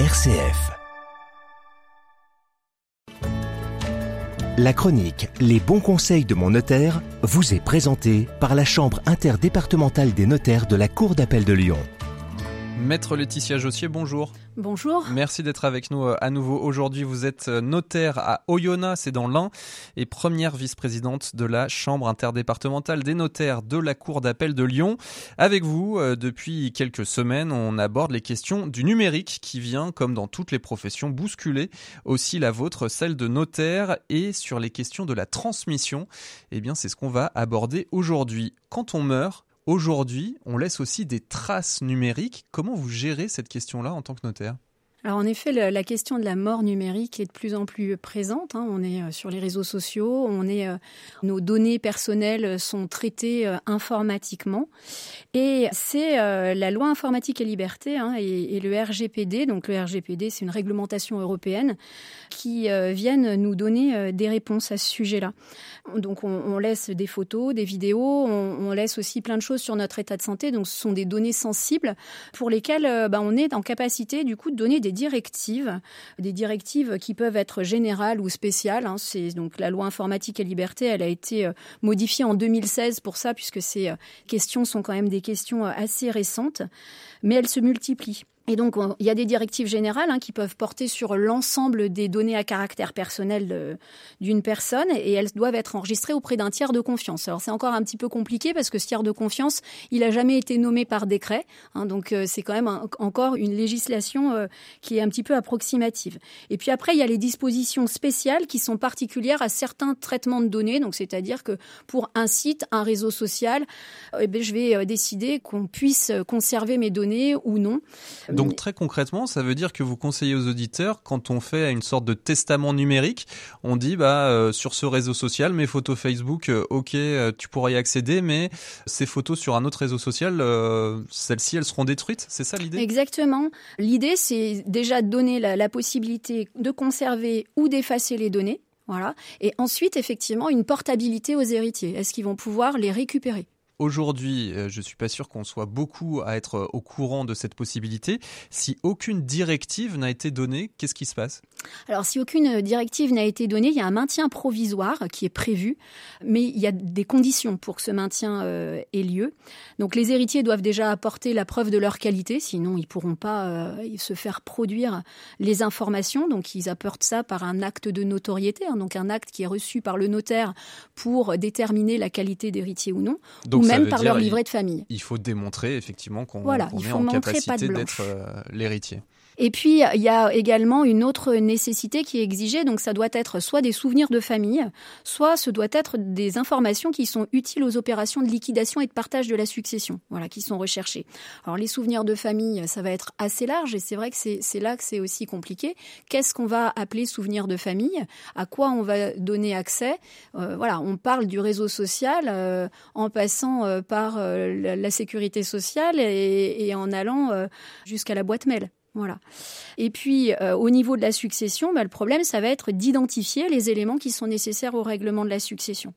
RCF. La chronique Les bons conseils de mon notaire vous est présentée par la Chambre interdépartementale des notaires de la Cour d'appel de Lyon. Maître Laetitia Jossier, bonjour. Bonjour. Merci d'être avec nous euh, à nouveau aujourd'hui. Vous êtes euh, notaire à Oyonnax, c'est dans l'Ain, et première vice-présidente de la Chambre interdépartementale des notaires de la Cour d'appel de Lyon. Avec vous, euh, depuis quelques semaines, on aborde les questions du numérique qui vient, comme dans toutes les professions, bousculer aussi la vôtre, celle de notaire, et sur les questions de la transmission. Eh bien, c'est ce qu'on va aborder aujourd'hui. Quand on meurt, Aujourd'hui, on laisse aussi des traces numériques. Comment vous gérez cette question-là en tant que notaire? Alors en effet, la question de la mort numérique est de plus en plus présente. Hein. On est euh, sur les réseaux sociaux, euh, nos données personnelles sont traitées euh, informatiquement, et c'est la loi informatique et liberté hein, et, le RGPD. Donc le RGPD, c'est une réglementation européenne qui viennent nous donner des réponses à ce sujet-là. Donc on, laisse des photos, des vidéos, on, laisse aussi plein de choses sur notre état de santé. Donc ce sont des données sensibles pour lesquelles bah, on est en capacité du coup de donner des directives, des directives qui peuvent être générales ou spéciales. Hein. C'est donc la loi informatique et liberté, elle a été euh, modifiée en 2016 pour ça, puisque ces euh, questions sont quand même des questions euh, assez récentes, mais elles se multiplient. Et donc, il y a des directives générales hein, qui peuvent porter sur l'ensemble des données à caractère personnel d'une personne et elles doivent être enregistrées auprès d'un tiers de confiance. Alors, c'est encore un petit peu compliqué parce que ce tiers de confiance, il n'a jamais été nommé par décret. Hein, donc, euh, c'est quand même encore une législation euh, qui est un petit peu approximative. Et puis après, il y a les dispositions spéciales qui sont particulières à certains traitements de données. Donc, c'est-à-dire que pour un site, un réseau social, eh ben, je vais décider qu'on puisse conserver mes données ou non. Donc très concrètement, ça veut dire que vous conseillez aux auditeurs, quand on fait une sorte de testament numérique, on dit bah euh, sur ce réseau social, mes photos Facebook, euh, ok, euh, tu pourras y accéder, mais ces photos sur un autre réseau social, celles-ci, elles seront détruites. C'est ça l'idée? Exactement. L'idée, c'est déjà de donner la possibilité de conserver ou d'effacer les données. Voilà. Et ensuite, effectivement, une portabilité aux héritiers. Est-ce qu'ils vont pouvoir les récupérer? Aujourd'hui, euh, je suis pas sûr qu'on soit beaucoup à être euh, au courant de cette possibilité. Si aucune directive n'a été donnée, qu'est-ce qui se passe? Alors, si aucune directive n'a été donnée, il y a un maintien provisoire qui est prévu, mais il y a des conditions pour que ce maintien euh, ait lieu. Donc, les héritiers doivent déjà apporter la preuve de leur qualité, sinon ils pourront pas se faire produire les informations. Donc, ils apportent ça par un acte de notoriété, hein. donc un acte qui est reçu par le notaire pour déterminer la qualité d'héritier ou non même par leur livret de famille. Il faut démontrer effectivement qu'on est en capacité d'être euh, l'héritier. Et puis, il y a également une autre nécessité qui est exigée. Donc, ça doit être soit des souvenirs de famille, soit ce doit être des informations qui sont utiles aux opérations de liquidation et de partage de la succession, voilà, qui sont recherchées. Alors, les souvenirs de famille, ça va être assez large et c'est vrai que c'est là que c'est aussi compliqué. Qu'est-ce qu'on va appeler souvenirs de famille? À quoi on va donner accès? Euh, Voilà, on parle du réseau social euh, en passant euh, par la, sécurité sociale et en allant jusqu'à la boîte mail. Voilà. Et puis, euh, au niveau de la succession, bah, le problème, ça va être d'identifier les éléments qui sont nécessaires au règlement de la succession.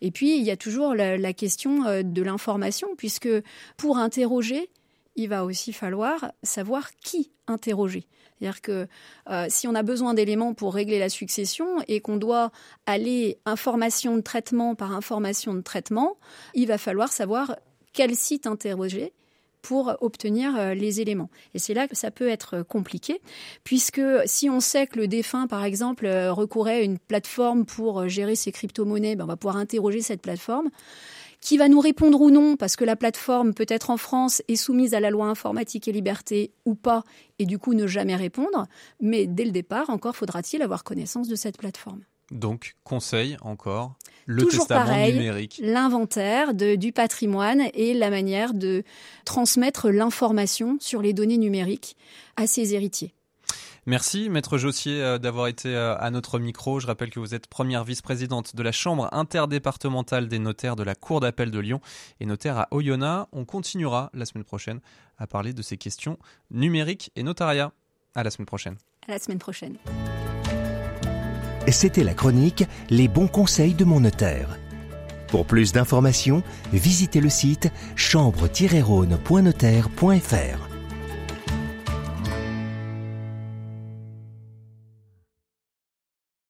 Et puis, il y a toujours la, question euh, de l'information, puisque pour interroger, il va aussi falloir savoir qui interroger. C'est-à-dire que euh, si on a besoin d'éléments pour régler la succession et qu'on doit aller information de traitement par information de traitement, il va falloir savoir quel site interroger pour obtenir euh, les éléments. Et c'est là que ça peut être compliqué, puisque si on sait que le défunt, par exemple, euh, recourait à une plateforme pour euh, gérer ses crypto-monnaies, ben on va pouvoir interroger cette plateforme qui va nous répondre ou non, parce que la plateforme peut être en France est soumise à la loi informatique et liberté ou pas, et du coup ne jamais répondre. Mais dès le départ, encore faudra-t-il avoir connaissance de cette plateforme. Donc, conseil encore, le testament numérique. L'inventaire du patrimoine et la manière de transmettre l'information sur les données numériques à ses héritiers. Merci, Maître Jossier, euh, d'avoir été euh, à notre micro. Je rappelle que vous êtes première vice-présidente de la Chambre interdépartementale des notaires de la Cour d'appel de Lyon et notaire à Oyonnax. On continuera la semaine prochaine à parler de ces questions numériques et notariat. À la semaine prochaine. À la semaine prochaine. C'était la chronique Les bons conseils de mon notaire. Pour plus d'informations, visitez le site chambre-rhône.notaire.fr.